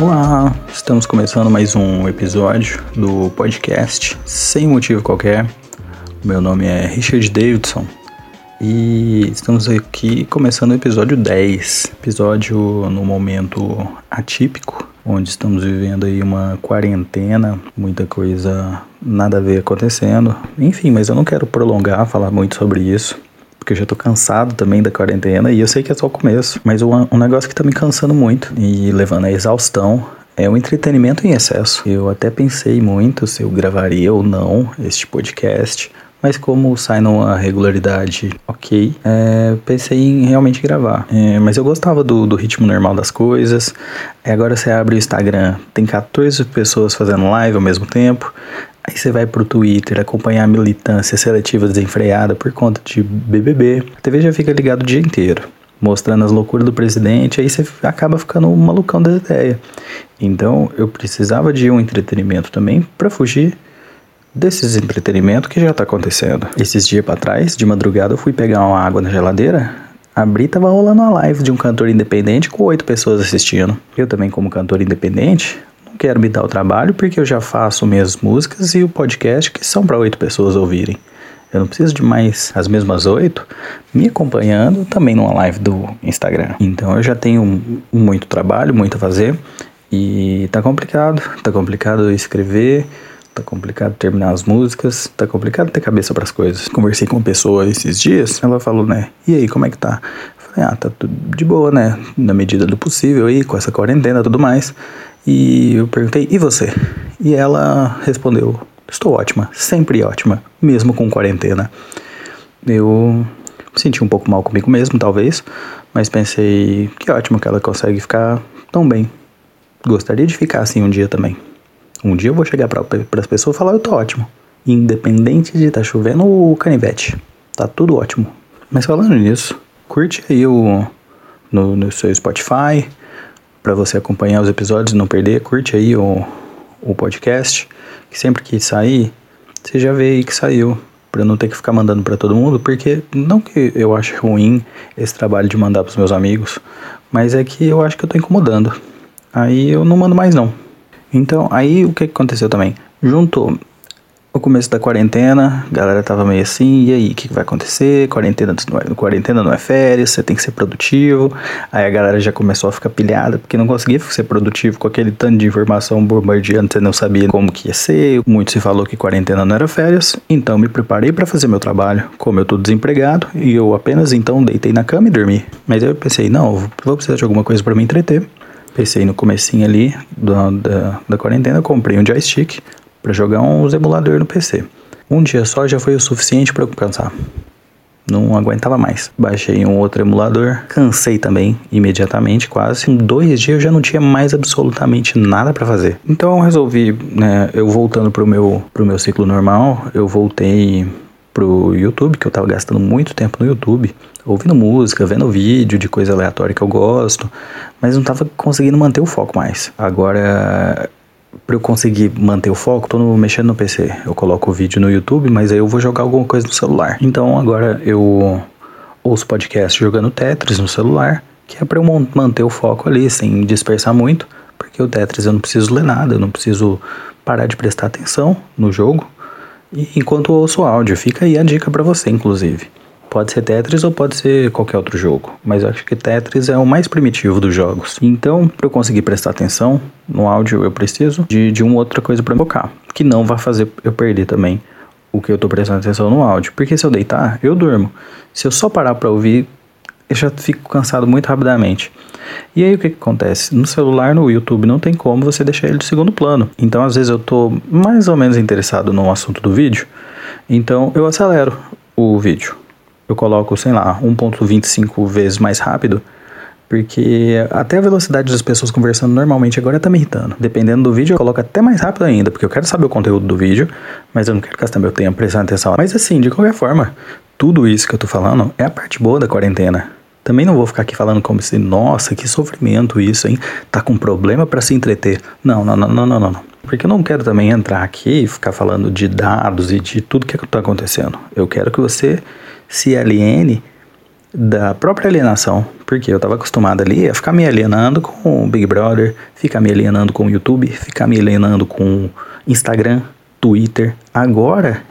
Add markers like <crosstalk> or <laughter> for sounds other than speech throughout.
Olá, estamos começando mais um episódio do podcast sem motivo qualquer. Meu nome é Richard Davidson e estamos aqui começando o episódio 10, episódio no momento atípico, onde estamos vivendo aí uma quarentena, muita coisa nada a ver acontecendo. Enfim, mas eu não quero prolongar, falar muito sobre isso porque eu já tô cansado também da quarentena e eu sei que é só o começo. Mas um, um negócio que tá me cansando muito e levando à exaustão é o entretenimento em excesso. Eu até pensei muito se eu gravaria ou não este podcast. Mas como sai numa regularidade ok, é, pensei em realmente gravar. É, mas eu gostava do, do ritmo normal das coisas. agora você abre o Instagram, tem 14 pessoas fazendo live ao mesmo tempo. Aí você vai pro Twitter acompanhar a militância seletiva desenfreada por conta de BBB. A TV já fica ligado o dia inteiro, mostrando as loucuras do presidente, aí você acaba ficando um malucão das ideias. Então eu precisava de um entretenimento também para fugir desses entretenimentos que já tá acontecendo. Esses dias para trás, de madrugada, eu fui pegar uma água na geladeira. Abri tava rolando uma live de um cantor independente com oito pessoas assistindo. Eu também, como cantor independente, quero me dar o trabalho porque eu já faço minhas músicas e o podcast que são para oito pessoas ouvirem. Eu não preciso de mais as mesmas oito me acompanhando também numa live do Instagram. Então eu já tenho muito trabalho, muito a fazer e tá complicado. Tá complicado escrever, tá complicado terminar as músicas, tá complicado ter cabeça para as coisas. Conversei com uma pessoa esses dias, ela falou, né? E aí, como é que tá? Falei, ah, tá tudo de boa, né? Na medida do possível aí, com essa quarentena e tudo mais. E eu perguntei, e você? E ela respondeu, estou ótima, sempre ótima, mesmo com quarentena. Eu me senti um pouco mal comigo mesmo, talvez, mas pensei, que ótimo que ela consegue ficar tão bem. Gostaria de ficar assim um dia também. Um dia eu vou chegar para as pessoas e falar, eu tô ótimo. Independente de estar tá chovendo ou canivete. Tá tudo ótimo. Mas falando nisso, curte aí o, no, no seu Spotify, para você acompanhar os episódios e não perder, curte aí o, o podcast, que sempre que sair, você já vê aí que saiu, para não ter que ficar mandando para todo mundo, porque não que eu ache ruim esse trabalho de mandar para meus amigos, mas é que eu acho que eu tô incomodando. Aí eu não mando mais não. Então, aí o que aconteceu também? Juntou no começo da quarentena, a galera tava meio assim, e aí, o que, que, vai acontecer? Quarentena não, é, quarentena não é férias, você tem que ser produtivo. Aí a galera já começou a ficar pilhada, porque não conseguia ser produtivo com aquele tanto de informação bombardeando, você não sabia como que ia ser. Muito se falou que quarentena não era férias, então me preparei para fazer meu trabalho. Como eu tô desempregado, e eu apenas então deitei na cama e dormi. Mas aí eu pensei, não, vou precisar de alguma coisa para me entreter. Pensei no comecinho ali da, da, da quarentena, comprei um joystick, para jogar uns emuladores no PC. Um dia só já foi o suficiente para eu cansar. Não aguentava mais. Baixei um outro emulador, cansei também, imediatamente, quase. Em dois dias eu já não tinha mais absolutamente nada para fazer. Então eu resolvi, né, eu voltando pro meu, pro meu ciclo normal, eu voltei pro YouTube, que eu tava gastando muito tempo no YouTube, ouvindo música, vendo vídeo de coisa aleatória que eu gosto, mas não tava conseguindo manter o foco mais. Agora para eu conseguir manter o foco, tô no, mexendo no PC. Eu coloco o vídeo no YouTube, mas aí eu vou jogar alguma coisa no celular. Então agora eu ouço podcast jogando Tetris no celular, que é para eu manter o foco ali sem dispersar muito, porque o Tetris eu não preciso ler nada, eu não preciso parar de prestar atenção no jogo. Enquanto ouço áudio, fica aí a dica para você, inclusive. Pode ser Tetris ou pode ser qualquer outro jogo, mas eu acho que Tetris é o mais primitivo dos jogos. Então, para eu conseguir prestar atenção no áudio, eu preciso de, de uma outra coisa para focar, que não vai fazer eu perder também o que eu tô prestando atenção no áudio. Porque se eu deitar, eu durmo. Se eu só parar para ouvir, eu já fico cansado muito rapidamente. E aí o que, que, acontece? No celular, no YouTube, não tem como você deixar ele de segundo plano. Então, às vezes eu tô mais ou menos interessado no assunto do vídeo, então eu acelero o vídeo eu coloco, sei lá, 1.25 vezes mais rápido, porque até a velocidade das pessoas conversando normalmente agora tá me irritando. Dependendo do vídeo, eu coloco até mais rápido ainda, porque eu quero saber o conteúdo do vídeo, mas eu não quero gastar meu tempo prestando atenção. Mas assim, de qualquer forma, tudo isso que eu tô falando é a parte boa da quarentena. Também não vou ficar aqui falando como se, nossa, que sofrimento isso, hein? Tá com problema para se entreter. Não, não, não, não, não, não. Porque eu não quero também entrar aqui e ficar falando de dados e de tudo que está acontecendo. Eu quero que você se aliene da própria alienação, porque eu estava acostumado ali a ficar me alienando com o Big Brother, ficar me alienando com o YouTube, ficar me alienando com Instagram, Twitter. Agora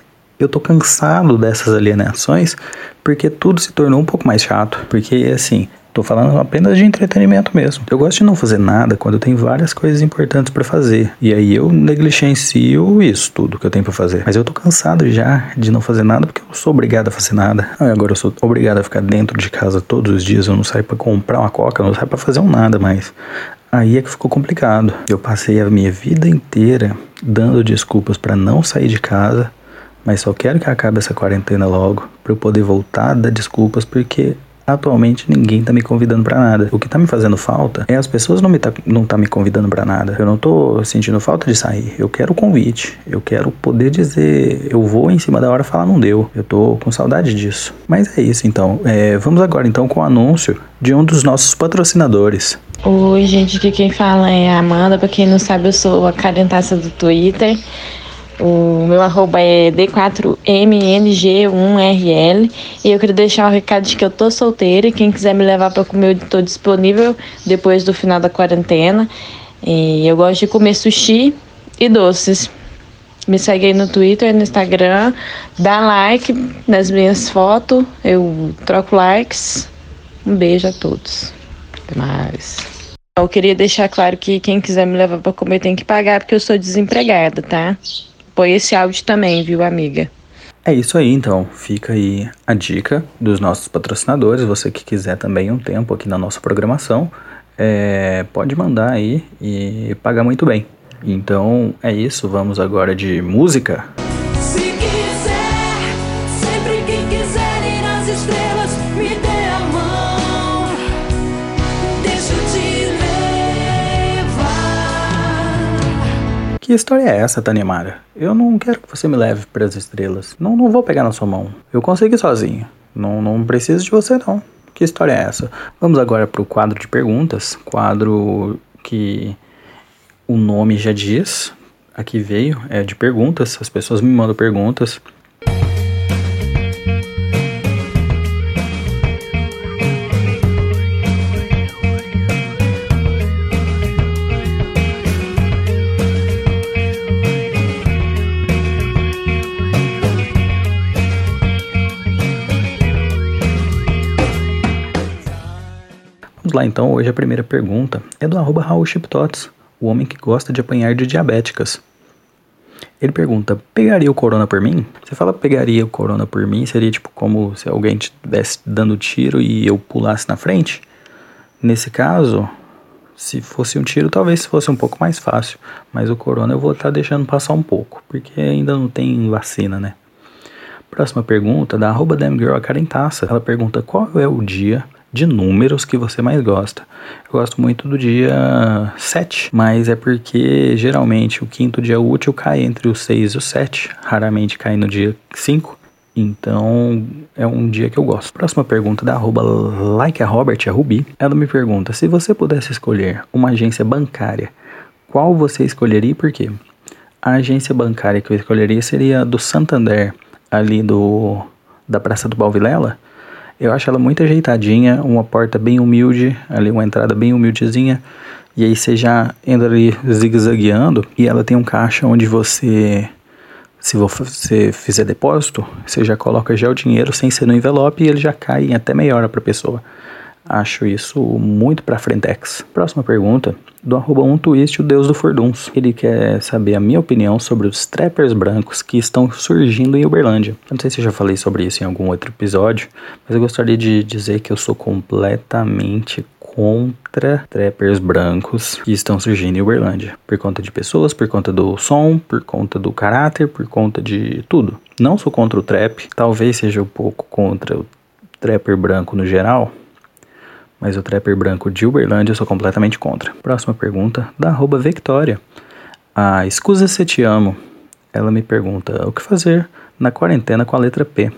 eu tô cansado dessas alienações porque tudo se tornou um pouco mais chato, porque assim, Tô falando apenas de entretenimento mesmo. Eu gosto de não fazer nada quando eu tenho várias coisas importantes para fazer. E aí eu negligencio isso, tudo que eu tenho para fazer. Mas eu tô cansado já de não fazer nada porque eu não sou obrigado a fazer nada. Agora eu sou obrigado a ficar dentro de casa todos os dias. Eu não saio para comprar uma coca, eu não saio para fazer um nada mais. Aí é que ficou complicado. Eu passei a minha vida inteira dando desculpas para não sair de casa, mas só quero que acabe essa quarentena logo para eu poder voltar a dar desculpas porque Atualmente ninguém tá me convidando para nada. O que tá me fazendo falta é as pessoas não me tá, não tá me convidando para nada. Eu não tô sentindo falta de sair. Eu quero o convite. Eu quero poder dizer, eu vou em cima da hora falar não deu. Eu tô com saudade disso. Mas é isso então. É, vamos agora então com o anúncio de um dos nossos patrocinadores. Oi, gente, aqui quem fala é a Amanda. Pra quem não sabe, eu sou a carentaça do Twitter. O meu arroba é D4MNG1RL. E eu queria deixar um recado de que eu tô solteira e quem quiser me levar para comer, eu tô disponível depois do final da quarentena. E eu gosto de comer sushi e doces. Me segue aí no Twitter, no Instagram, dá like nas minhas fotos, eu troco likes. Um beijo a todos. Até mais. Eu queria deixar claro que quem quiser me levar para comer tem que pagar porque eu sou desempregada, tá? Põe esse áudio também, viu, amiga? É isso aí, então. Fica aí a dica dos nossos patrocinadores. Você que quiser também um tempo aqui na nossa programação, é, pode mandar aí e pagar muito bem. Então é isso. Vamos agora de música. Que história é essa, Tanimara? Eu não quero que você me leve para as estrelas. Não, não vou pegar na sua mão. Eu consegui sozinho. Não, não preciso de você, não. Que história é essa? Vamos agora para o quadro de perguntas. Quadro que o nome já diz. Aqui veio, é de perguntas. As pessoas me mandam perguntas. Lá então, hoje a primeira pergunta é do arroba Raul Chiptots, o homem que gosta de apanhar de diabéticas. Ele pergunta, pegaria o corona por mim? Você fala pegaria o corona por mim, seria tipo como se alguém estivesse dando tiro e eu pulasse na frente? Nesse caso, se fosse um tiro, talvez fosse um pouco mais fácil, mas o corona eu vou estar tá deixando passar um pouco, porque ainda não tem vacina, né? Próxima pergunta da arroba. Ela pergunta qual é o dia de números que você mais gosta. Eu gosto muito do dia 7, mas é porque geralmente o quinto dia útil cai entre o 6 e o 7, raramente cai no dia 5. Então é um dia que eu gosto. Próxima pergunta da arroba like a a Ruby. Ela me pergunta: se você pudesse escolher uma agência bancária, qual você escolheria e por quê? A agência bancária que eu escolheria seria do Santander, ali do da Praça do Balvilela eu acho ela muito ajeitadinha, uma porta bem humilde, ali uma entrada bem humildezinha. E aí você já entra ali zigue-zagueando e ela tem um caixa onde você, se você fizer depósito, você já coloca já o dinheiro sem ser no envelope e ele já cai em até meia hora para a pessoa. Acho isso muito pra frentex. Próxima pergunta, do arroba um twist, o deus do Forduns. Ele quer saber a minha opinião sobre os trappers brancos que estão surgindo em Uberlândia. Eu não sei se eu já falei sobre isso em algum outro episódio, mas eu gostaria de dizer que eu sou completamente contra trappers brancos que estão surgindo em Uberlândia. Por conta de pessoas, por conta do som, por conta do caráter, por conta de tudo. Não sou contra o trap, talvez seja um pouco contra o trapper branco no geral, mas o trapper branco de Uberlândia eu sou completamente contra. Próxima pergunta, da arroba Victoria. A Escusa Se Te Amo, ela me pergunta o que fazer na quarentena com a letra P.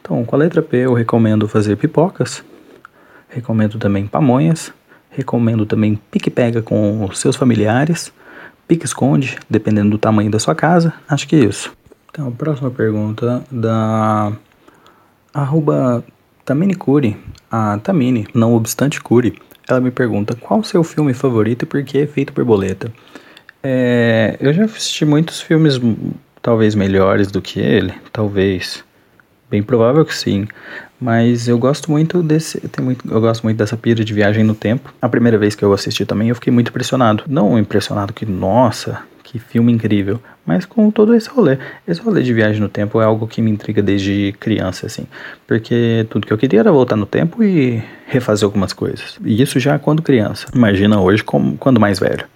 Então, com a letra P eu recomendo fazer pipocas, Recomendo também Pamonhas. Recomendo também Pique Pega com os seus familiares. Pique Esconde, dependendo do tamanho da sua casa. Acho que é isso. Então, próxima pergunta da arroba Tamini Curi, a Tamini, não obstante Curi, ela me pergunta qual o seu filme favorito e por que é feito borboleta. É, eu já assisti muitos filmes talvez melhores do que ele, talvez. Bem provável que sim. Mas eu gosto muito desse. Tem muito, eu gosto muito dessa pira de viagem no tempo. A primeira vez que eu assisti também, eu fiquei muito impressionado. Não impressionado que, nossa, que filme incrível. Mas com todo esse rolê. Esse rolê de viagem no tempo é algo que me intriga desde criança, assim. Porque tudo que eu queria era voltar no tempo e refazer algumas coisas. E isso já quando criança. Imagina hoje como, quando mais velho.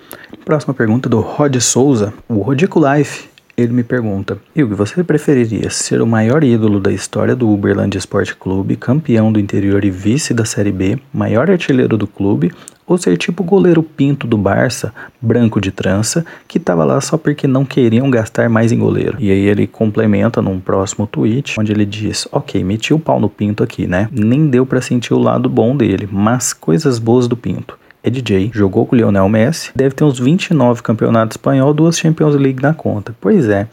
Próxima pergunta do Rod Souza. O Rodico Life ele me pergunta: Hugo, você preferiria ser o maior ídolo da história do Uberlândia Esporte Clube, campeão do interior e vice da Série B, maior artilheiro do clube, ou ser tipo o goleiro Pinto do Barça, branco de trança, que tava lá só porque não queriam gastar mais em goleiro? E aí ele complementa num próximo tweet, onde ele diz: Ok, meti o pau no Pinto aqui, né? Nem deu para sentir o lado bom dele, mas coisas boas do Pinto é DJ, jogou com o Lionel Messi, deve ter uns 29 campeonatos espanhol, duas Champions League na conta. Pois é,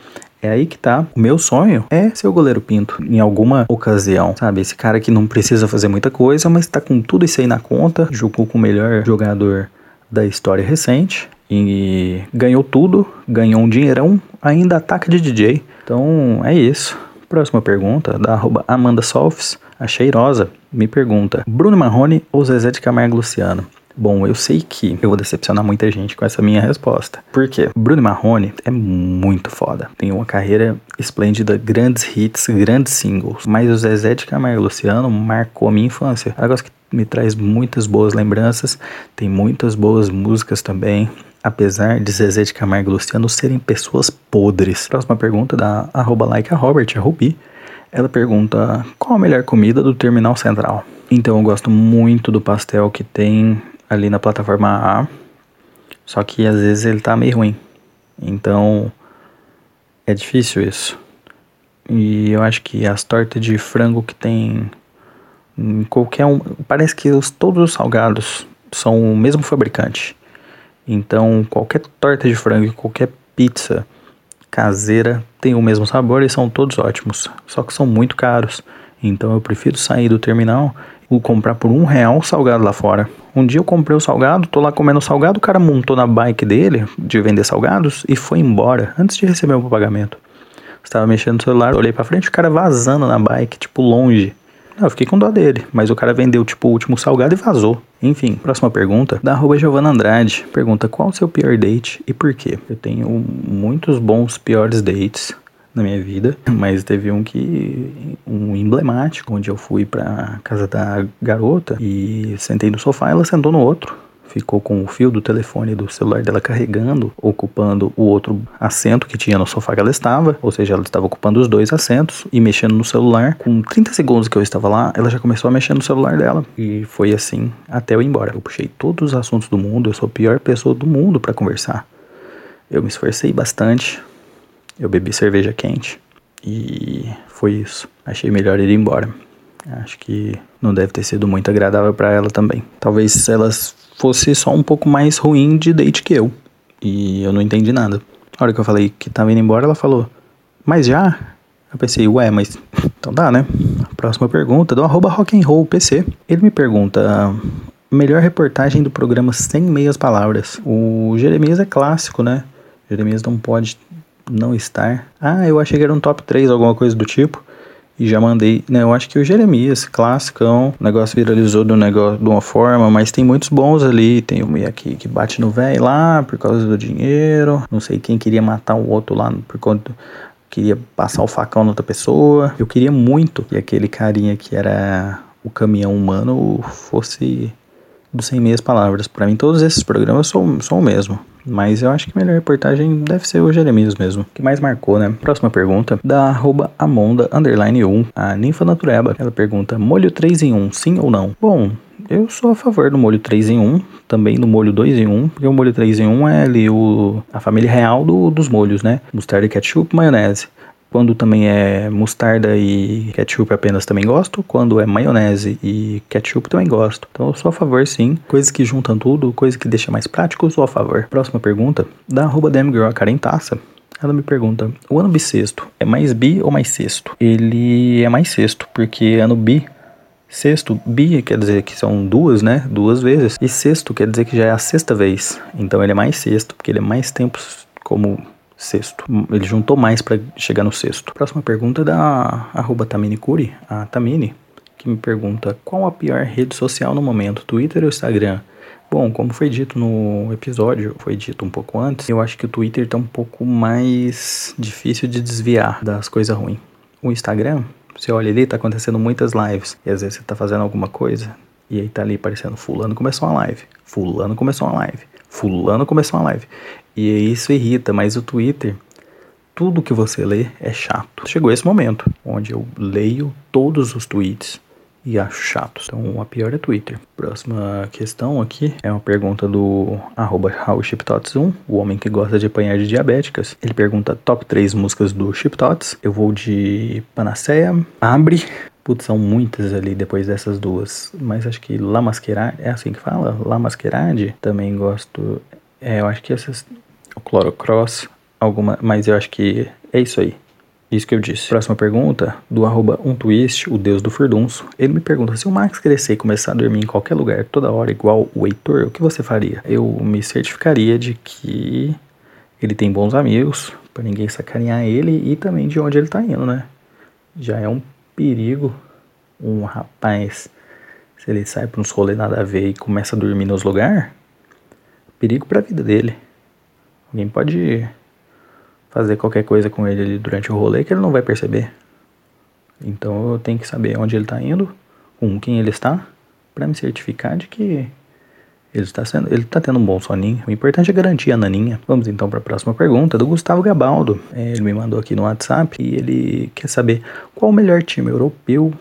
é aí que tá. O meu sonho é ser o goleiro Pinto em alguma ocasião, sabe? Esse cara que não precisa fazer muita coisa, mas tá com tudo isso aí na conta, jogou com o melhor jogador da história recente e ganhou tudo, ganhou um dinheirão, ainda ataca de DJ. Então é isso. Próxima pergunta, da Amanda Solfs, a cheirosa, me pergunta: Bruno Marrone ou Zezé de Camargo Luciano? Bom, eu sei que eu vou decepcionar muita gente com essa minha resposta. Por quê? Bruno Marrone é muito foda. Tem uma carreira esplêndida, grandes hits, grandes singles. Mas o Zezé de Camargo Luciano marcou a minha infância. É um negócio que me traz muitas boas lembranças. Tem muitas boas músicas também. Apesar de Zezé de Camargo e Luciano serem pessoas podres. Próxima pergunta da arroba like a Robert, a Ruby. Ela pergunta qual a melhor comida do Terminal Central. Então eu gosto muito do pastel que tem ali na plataforma A, só que às vezes ele tá meio ruim. Então é difícil isso. E eu acho que as tortas de frango que tem em qualquer um, parece que os, todos os salgados são o mesmo fabricante. Então qualquer torta de frango, qualquer pizza caseira tem o mesmo sabor e são todos ótimos. Só que são muito caros. Então eu prefiro sair do terminal e comprar por um real salgado lá fora. Um dia eu comprei o salgado, tô lá comendo o salgado, o cara montou na bike dele de vender salgados e foi embora antes de receber o pagamento. Estava mexendo no celular, olhei para frente, o cara vazando na bike, tipo longe. Eu fiquei com dó dele, mas o cara vendeu tipo o último salgado e vazou. Enfim, próxima pergunta, da arroba Giovana Andrade. Pergunta qual o seu pior date e por quê? Eu tenho muitos bons piores dates na minha vida, <laughs> mas teve um que um emblemático onde eu fui para casa da garota e sentei no sofá, ela sentou no outro. Ficou com o fio do telefone do celular dela carregando, ocupando o outro assento que tinha no sofá que ela estava, ou seja, ela estava ocupando os dois assentos e mexendo no celular. Com 30 segundos que eu estava lá, ela já começou a mexer no celular dela. E foi assim até eu ir embora. Eu puxei todos os assuntos do mundo, eu sou a pior pessoa do mundo para conversar. Eu me esforcei bastante, eu bebi cerveja quente e foi isso. Achei melhor ir embora. Acho que não deve ter sido muito agradável para ela também. Talvez ela fosse só um pouco mais ruim de date que eu. E eu não entendi nada. A hora que eu falei que tava indo embora, ela falou: Mas já? Eu pensei, ué, mas <laughs> então dá, né? Próxima pergunta do arroba rock'n'roll PC. Ele me pergunta: melhor reportagem do programa sem meias palavras. O Jeremias é clássico, né? Jeremias não pode não estar. Ah, eu achei que era um top 3, alguma coisa do tipo. E já mandei, né? Eu acho que o Jeremias, classicão, o negócio viralizou do negócio de uma forma, mas tem muitos bons ali. Tem o meio aqui que bate no velho lá por causa do dinheiro. Não sei quem queria matar o outro lá por conta queria passar o facão na outra pessoa. Eu queria muito que aquele carinha que era o caminhão humano fosse dos 100 meias palavras. Para mim, todos esses programas são, são o mesmo. Mas eu acho que a melhor reportagem deve ser o Jeremias mesmo. Que mais marcou, né? Próxima pergunta, da arroba Amonda, underline 1, a Ninfa Natureba. Ela pergunta, molho 3 em 1, sim ou não? Bom, eu sou a favor do molho 3 em 1, também do molho 2 em 1, porque o molho 3 em 1 é ali o, a família real do, dos molhos, né? Mostarda, ketchup, maionese. Quando também é mostarda e ketchup apenas também gosto. Quando é maionese e ketchup também gosto. Então eu sou a favor sim. Coisas que juntam tudo, coisa que deixa mais prático, eu sou a favor. Próxima pergunta, da arroba Demgirl Taça. Ela me pergunta: o ano bissexto é mais bi ou mais sexto? Ele é mais sexto, porque ano bi Sexto, bi quer dizer que são duas, né? Duas vezes. E sexto quer dizer que já é a sexta vez. Então ele é mais sexto, porque ele é mais tempo como sexto. Ele juntou mais para chegar no sexto. Próxima pergunta é da arroba Tamini a Tamini, que me pergunta qual a pior rede social no momento, Twitter ou Instagram? Bom, como foi dito no episódio, foi dito um pouco antes, eu acho que o Twitter tá um pouco mais difícil de desviar das coisas ruins. O Instagram, você olha ali, tá acontecendo muitas lives. E às vezes você tá fazendo alguma coisa e aí tá ali aparecendo fulano começou uma live, fulano começou uma live, fulano começou uma live. E isso irrita, mas o Twitter, tudo que você lê é chato. Chegou esse momento onde eu leio todos os tweets e acho chatos. Então a pior é Twitter. Próxima questão aqui é uma pergunta do arroba 1 o homem que gosta de apanhar de diabéticas. Ele pergunta top 3 músicas do Chiptots. Eu vou de Panaceia, Abre, Putz, são muitas ali depois dessas duas. Mas acho que La Masquerade, é assim que fala? La Masquerade, também gosto. É, eu acho que essas. O Chlorocross, alguma. Mas eu acho que é isso aí. Isso que eu disse. Próxima pergunta, do arroba umtwist, o deus do furdunço. Ele me pergunta, se o Max crescer e começar a dormir em qualquer lugar toda hora igual o Heitor, o que você faria? Eu me certificaria de que ele tem bons amigos, para ninguém sacanear ele e também de onde ele tá indo, né? Já é um perigo um rapaz, se ele sai pra uns rolês nada a ver e começa a dormir nos lugares, perigo pra vida dele. Alguém pode fazer qualquer coisa com ele durante o rolê que ele não vai perceber. Então eu tenho que saber onde ele está indo, com quem ele está, para me certificar de que ele está sendo, ele está tendo um bom soninho. O importante é garantir a naninha. Vamos então para a próxima pergunta do Gustavo Gabaldo. Ele me mandou aqui no WhatsApp e ele quer saber qual o melhor time europeu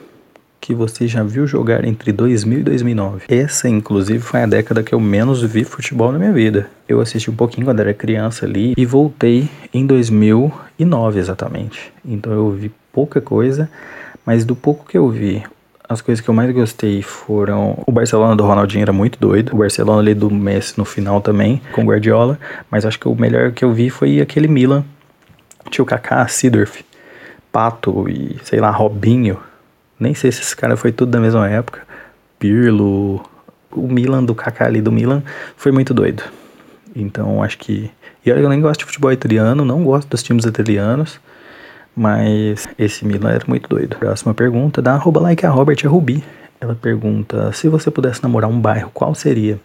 que você já viu jogar entre 2000 e 2009. Essa, inclusive, foi a década que eu menos vi futebol na minha vida. Eu assisti um pouquinho quando era criança ali e voltei em 2009 exatamente. Então eu vi pouca coisa, mas do pouco que eu vi, as coisas que eu mais gostei foram o Barcelona do Ronaldinho era muito doido, o Barcelona ali do Messi no final também, com Guardiola, mas acho que o melhor que eu vi foi aquele Milan, tinha o Kaká, Sidorf, Pato e sei lá, Robinho, nem sei se esse cara foi tudo da mesma época. Pirlo, o Milan do Kaká ali do Milan foi muito doido. Então acho que. E olha, eu nem gosto de futebol italiano, não gosto dos times italianos. Mas esse Milan era muito doido. Próxima pergunta da arroba like a Robert Rubi. Ela pergunta: se você pudesse namorar um bairro, qual seria?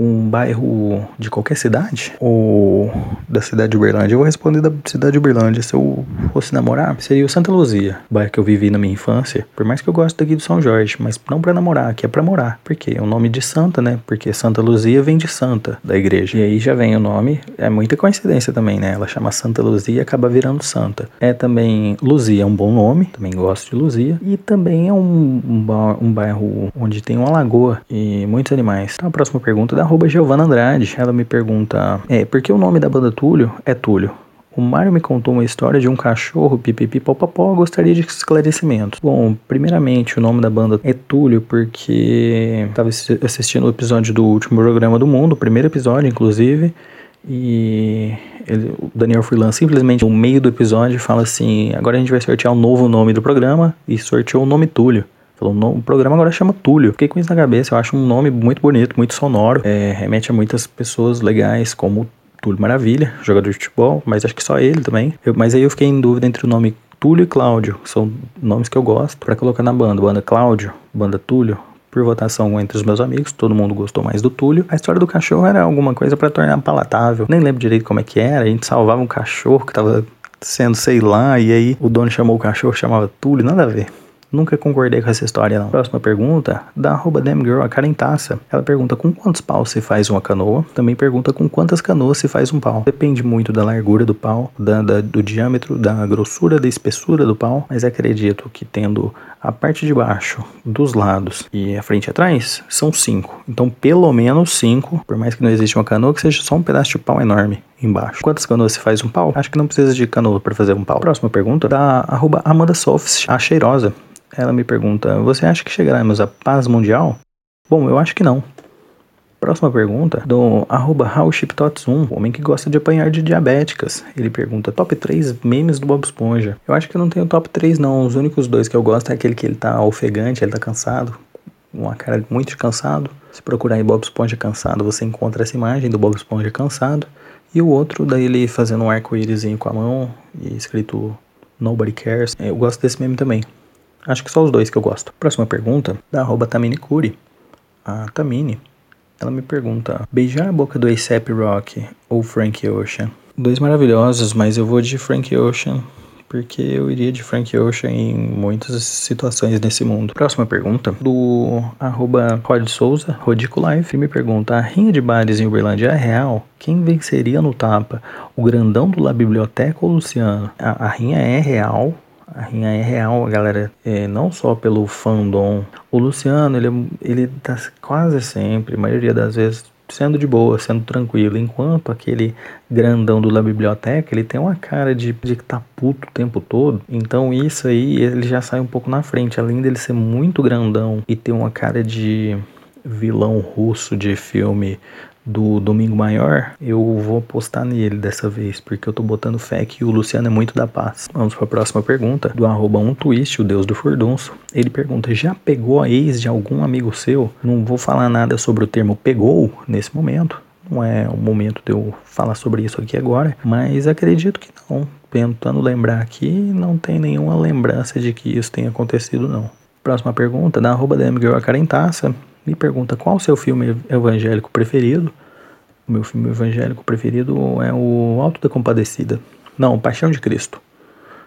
Um bairro de qualquer cidade ou da cidade de Uberlândia? Eu vou responder da cidade de Uberlândia. Se eu fosse namorar, seria o Santa Luzia, bairro que eu vivi na minha infância. Por mais que eu goste daqui do São Jorge, mas não para namorar, aqui é para morar. Por quê? É o nome de santa, né? Porque Santa Luzia vem de santa da igreja. E aí já vem o nome, é muita coincidência também, né? Ela chama Santa Luzia e acaba virando santa. É também Luzia, é um bom nome, também gosto de Luzia. E também é um, um, um bairro onde tem uma lagoa e muitos animais. Então a próxima pergunta da arroba Giovana Andrade. Ela me pergunta: É, por que o nome da banda Túlio é Túlio? O Mário me contou uma história de um cachorro pipipi popopó, gostaria de esclarecimentos. Bom, primeiramente, o nome da banda é Túlio porque estava assistindo o episódio do último programa do mundo, o primeiro episódio, inclusive, e ele, o Daniel Furlan simplesmente no meio do episódio fala assim: agora a gente vai sortear o um novo nome do programa e sorteou o nome Túlio. Falou, o programa agora chama Túlio. Fiquei com isso na cabeça, eu acho um nome muito bonito, muito sonoro. É, remete a muitas pessoas legais, como Túlio Maravilha, jogador de futebol, mas acho que só ele também. Eu, mas aí eu fiquei em dúvida entre o nome Túlio e Cláudio, são nomes que eu gosto, para colocar na banda. Banda Cláudio, banda Túlio, por votação entre os meus amigos, todo mundo gostou mais do Túlio. A história do cachorro era alguma coisa para tornar palatável. Nem lembro direito como é que era. A gente salvava um cachorro que tava sendo, sei lá, e aí o dono chamou o cachorro, chamava Túlio, nada a ver. Nunca concordei com essa história, não. Próxima pergunta, da arroba Damgirl, a Karen Taça. Ela pergunta com quantos paus se faz uma canoa. Também pergunta com quantas canoas se faz um pau. Depende muito da largura do pau, da, da, do diâmetro, da grossura, da espessura do pau. Mas acredito que tendo a parte de baixo, dos lados e a frente e atrás, são cinco. Então, pelo menos cinco, por mais que não exista uma canoa, que seja só um pedaço de pau enorme. Embaixo. Quantas canoas se faz um pau? Acho que não precisa de canoa para fazer um pau. Próxima pergunta da arroba Amanda Softs, a cheirosa. Ela me pergunta: Você acha que chegaremos à paz mundial? Bom, eu acho que não. Próxima pergunta, do arroba 1 homem que gosta de apanhar de diabéticas. Ele pergunta, top 3 memes do Bob Esponja. Eu acho que eu não tenho top 3 não, os únicos dois que eu gosto é aquele que ele tá ofegante, ele tá cansado, uma cara muito cansado. Se procurar em Bob Esponja cansado, você encontra essa imagem do Bob Esponja cansado. E o outro, daí ele fazendo um arco-íris com a mão e escrito Nobody Cares. Eu gosto desse meme também. Acho que só os dois que eu gosto. Próxima pergunta, da arroba Tamini Curi. A Tamini ela me pergunta: beijar a boca do A$AP Rock ou Frank Ocean? Dois maravilhosos, mas eu vou de Frank Ocean porque eu iria de Frank Ocean em muitas situações nesse mundo. Próxima pergunta, do arroba Rod Souza, Rodico Life, me pergunta, a rinha de bares em Uberlândia é real? Quem venceria no tapa? O grandão do La Biblioteca ou o Luciano? A, a rinha é real, a rinha é real, galera, é, não só pelo fandom. O Luciano, ele, ele tá quase sempre, a maioria das vezes, sendo de boa, sendo tranquilo, enquanto aquele grandão do La Biblioteca, ele tem uma cara de, de que tá puto o tempo todo. Então isso aí, ele já sai um pouco na frente, além dele ser muito grandão e ter uma cara de vilão russo de filme do Domingo Maior, eu vou apostar nele dessa vez, porque eu tô botando fé que o Luciano é muito da paz. Vamos para a próxima pergunta, do arroba um twist, o deus do furdunço. Ele pergunta, já pegou a ex de algum amigo seu? Não vou falar nada sobre o termo pegou nesse momento, não é o momento de eu falar sobre isso aqui agora, mas acredito que não. Tentando lembrar aqui, não tem nenhuma lembrança de que isso tenha acontecido, não. Próxima pergunta, da arroba da MGirl Carentaça me pergunta qual o seu filme evangélico preferido. O meu filme evangélico preferido é o Alto da Compadecida. Não, Paixão de Cristo.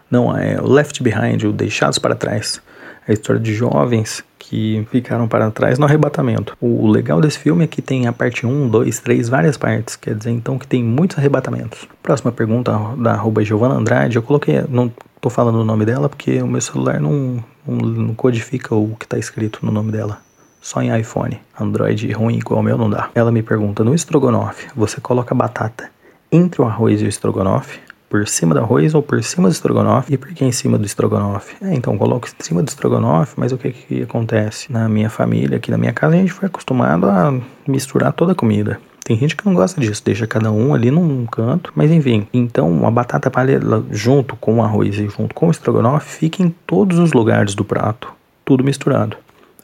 Não, é o Left Behind, o Deixados para Trás. É a história de jovens que ficaram para trás no arrebatamento. O legal desse filme é que tem a parte 1, 2, 3, várias partes. Quer dizer, então, que tem muitos arrebatamentos. Próxima pergunta da arroba Andrade. Eu coloquei, não tô falando o nome dela porque o meu celular não, não, não codifica o que está escrito no nome dela só em iPhone. Android ruim igual o meu não dá. Ela me pergunta: no estrogonofe, você coloca batata entre o arroz e o estrogonofe? Por cima do arroz ou por cima do estrogonofe? E por que em cima do estrogonofe? É, então coloco em cima do estrogonofe, mas o que que acontece? Na minha família, aqui na minha casa, a gente foi acostumado a misturar toda a comida. Tem gente que não gosta disso, deixa cada um ali num canto. Mas enfim, então a batata palha junto com o arroz e junto com o estrogonofe fica em todos os lugares do prato, tudo misturado.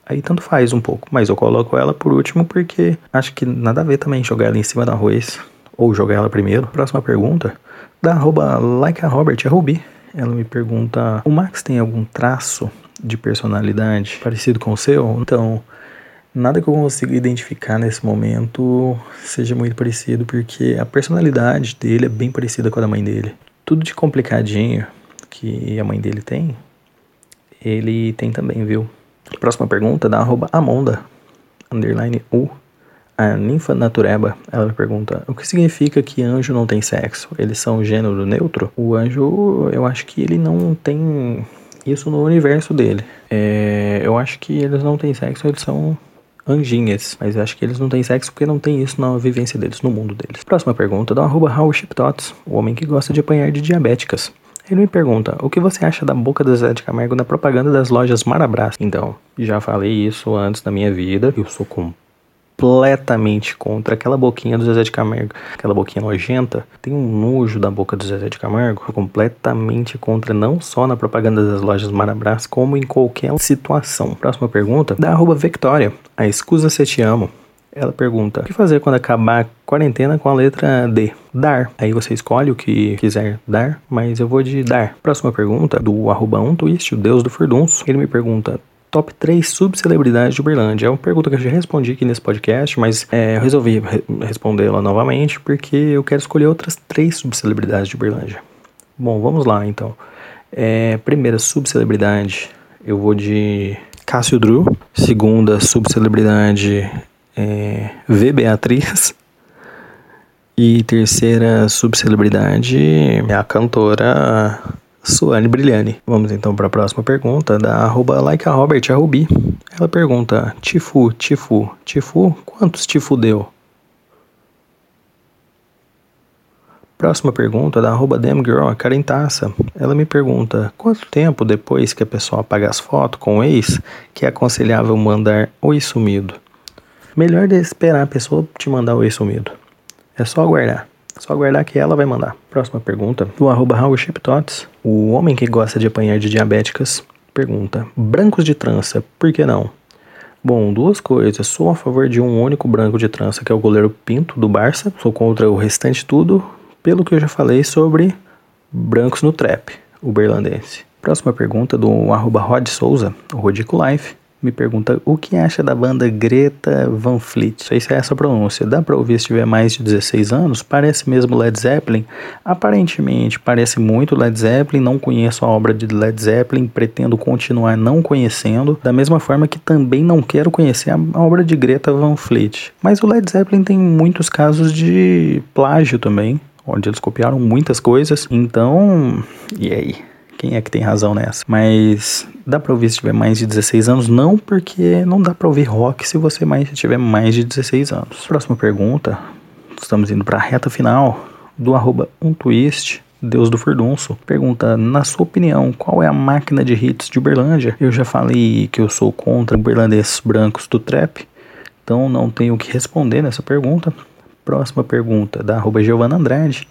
Aí tanto faz um pouco, mas eu coloco ela por último porque acho que nada a ver também jogar ela em cima do arroz ou jogar ela primeiro. Próxima pergunta, da arroba like Robert, a Ruby. Ela me pergunta, o Max tem algum traço de personalidade parecido com o seu? Então, nada que eu consiga identificar nesse momento seja muito parecido, porque a personalidade dele é bem parecida com a da mãe dele. Tudo de complicadinho que a mãe dele tem, ele tem também, viu? Próxima pergunta da arroba Amonda, underline U. A ninfa natureba, ela pergunta, o que significa que anjo não tem sexo? Eles são gênero neutro? O anjo, eu acho que ele não tem isso no universo dele. É, eu acho que eles não têm sexo, eles são anjinhas. Mas eu acho que eles não têm sexo porque não tem isso na vivência deles, no mundo deles. Próxima pergunta, da arroba o homem que gosta de apanhar de diabéticas. Ele me pergunta: o que você acha da boca do Zé de Camargo na propaganda das lojas Marabras? Então, já falei isso antes da minha vida. Eu sou completamente contra aquela boquinha do Zezé de Camargo, aquela boquinha nojenta. Tem um nojo da boca do Zezé de Camargo. Completamente contra, não só na propaganda das lojas Marabras, como em qualquer situação. Próxima pergunta da arroba Victoria. A escusa se te amo. Ela pergunta: o que fazer quando acabar a quarentena com a letra D? Dar. Aí você escolhe o que quiser dar, mas eu vou de dar. Próxima pergunta do arroba um twist, o deus do furdunço. Ele me pergunta: top 3 subcelebridades de Uberlândia. É uma pergunta que eu já respondi aqui nesse podcast, mas é, eu resolvi re respondê-la novamente porque eu quero escolher outras três subcelebridades de Uberlândia. Bom, vamos lá então. É, primeira subcelebridade, eu vou de Cássio Drew. Segunda subcelebridade, é, V. Beatriz. E terceira subcelebridade é a cantora Suane Brilhani. Vamos então para a próxima pergunta da arroba like a Robert, a Rubi. Ela pergunta, Tifu, Tifu, Tifu, quantos Tifu deu? Próxima pergunta da arroba damgirl, a Karen Taça. Ela me pergunta, quanto tempo depois que a pessoa apaga as fotos com o ex, que é aconselhável mandar oi sumido? Melhor esperar a pessoa te mandar oi sumido. É só aguardar. Só aguardar que ela vai mandar. Próxima pergunta, do arroba O homem que gosta de apanhar de diabéticas pergunta, brancos de trança, por que não? Bom, duas coisas. Sou a favor de um único branco de trança, que é o goleiro Pinto, do Barça. Sou contra o restante tudo, pelo que eu já falei sobre brancos no trap, o berlandense. Próxima pergunta do arroba Rod Souza, o Rodico Life me pergunta o que acha da banda Greta Van Fleet. Se é essa pronúncia. Dá pra ouvir se tiver mais de 16 anos? Parece mesmo Led Zeppelin? Aparentemente, parece muito Led Zeppelin. Não conheço a obra de Led Zeppelin, pretendo continuar não conhecendo. Da mesma forma que também não quero conhecer a obra de Greta Van Fleet. Mas o Led Zeppelin tem muitos casos de plágio também onde eles copiaram muitas coisas. Então, e aí? Quem é que tem razão nessa? Mas dá pra ouvir se tiver mais de 16 anos? Não, porque não dá pra ouvir rock se você mais, tiver mais de 16 anos. Próxima pergunta. Estamos indo pra reta final do arroba um twist. Deus do Furdunço pergunta: Na sua opinião, qual é a máquina de hits de Uberlândia? Eu já falei que eu sou contra uberlandeses brancos do trap, então não tenho o que responder nessa pergunta. Próxima pergunta da arroba Andrade.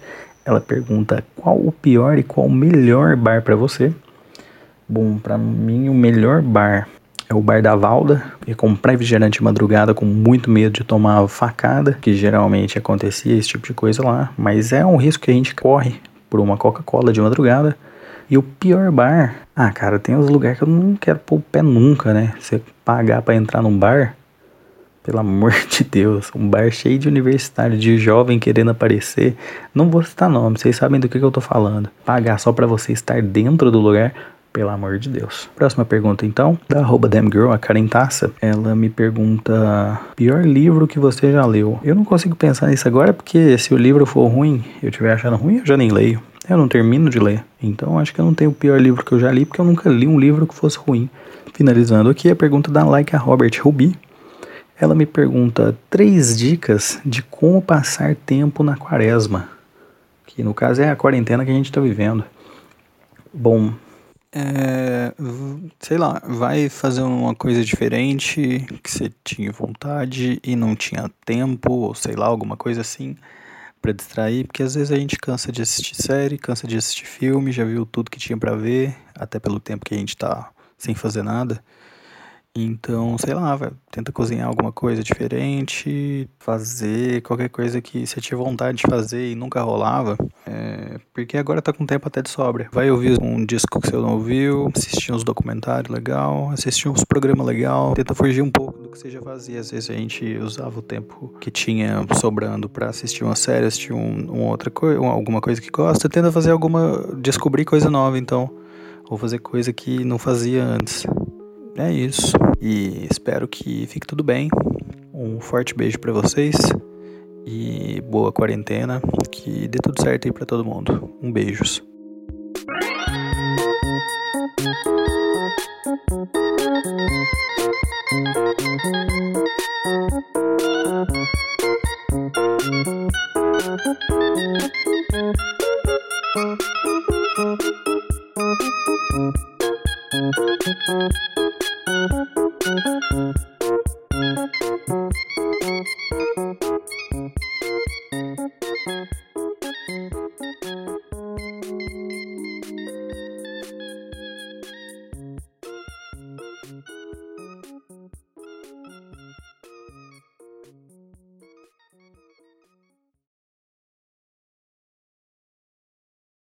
Ela pergunta qual o pior e qual o melhor bar para você. Bom, para mim o melhor bar é o bar da Valda, e comprar refrigerante de madrugada com muito medo de tomar facada, que geralmente acontecia esse tipo de coisa lá, mas é um risco que a gente corre por uma Coca-Cola de madrugada. E o pior bar, ah, cara, tem uns lugares que eu não quero pôr o pé nunca, né? Você pagar para entrar num bar, pelo amor de Deus, um bar cheio de universitário, de jovem querendo aparecer. Não vou citar nome, vocês sabem do que, que eu tô falando. Pagar só para você estar dentro do lugar, pelo amor de Deus. Próxima pergunta então, da arroba damgirl, a Karen Taça. Ela me pergunta, pior livro que você já leu? Eu não consigo pensar nisso agora, porque se o livro for ruim, eu estiver achando ruim, eu já nem leio. Eu não termino de ler. Então acho que eu não tenho o pior livro que eu já li, porque eu nunca li um livro que fosse ruim. Finalizando aqui a pergunta da Like a Robert Ruby. Ela me pergunta três dicas de como passar tempo na quaresma, que no caso é a quarentena que a gente está vivendo. Bom, é, sei lá, vai fazer uma coisa diferente que você tinha vontade e não tinha tempo, ou sei lá, alguma coisa assim, para distrair, porque às vezes a gente cansa de assistir série, cansa de assistir filme, já viu tudo que tinha para ver, até pelo tempo que a gente tá sem fazer nada. Então, sei lá, vai, tenta cozinhar alguma coisa diferente, fazer qualquer coisa que você tinha vontade de fazer e nunca rolava. É, porque agora tá com tempo até de sobra. Vai ouvir um disco que você não ouviu, assistir uns documentários legal, assistir uns programas legal, tenta fugir um pouco do que você já fazia. Às vezes a gente usava o tempo que tinha sobrando para assistir uma série, assistir um, um outra coisa, alguma coisa que gosta, tenta fazer alguma. descobrir coisa nova então. Ou fazer coisa que não fazia antes. É isso. E espero que fique tudo bem. Um forte beijo para vocês e boa quarentena. Que dê tudo certo aí para todo mundo. Um beijos.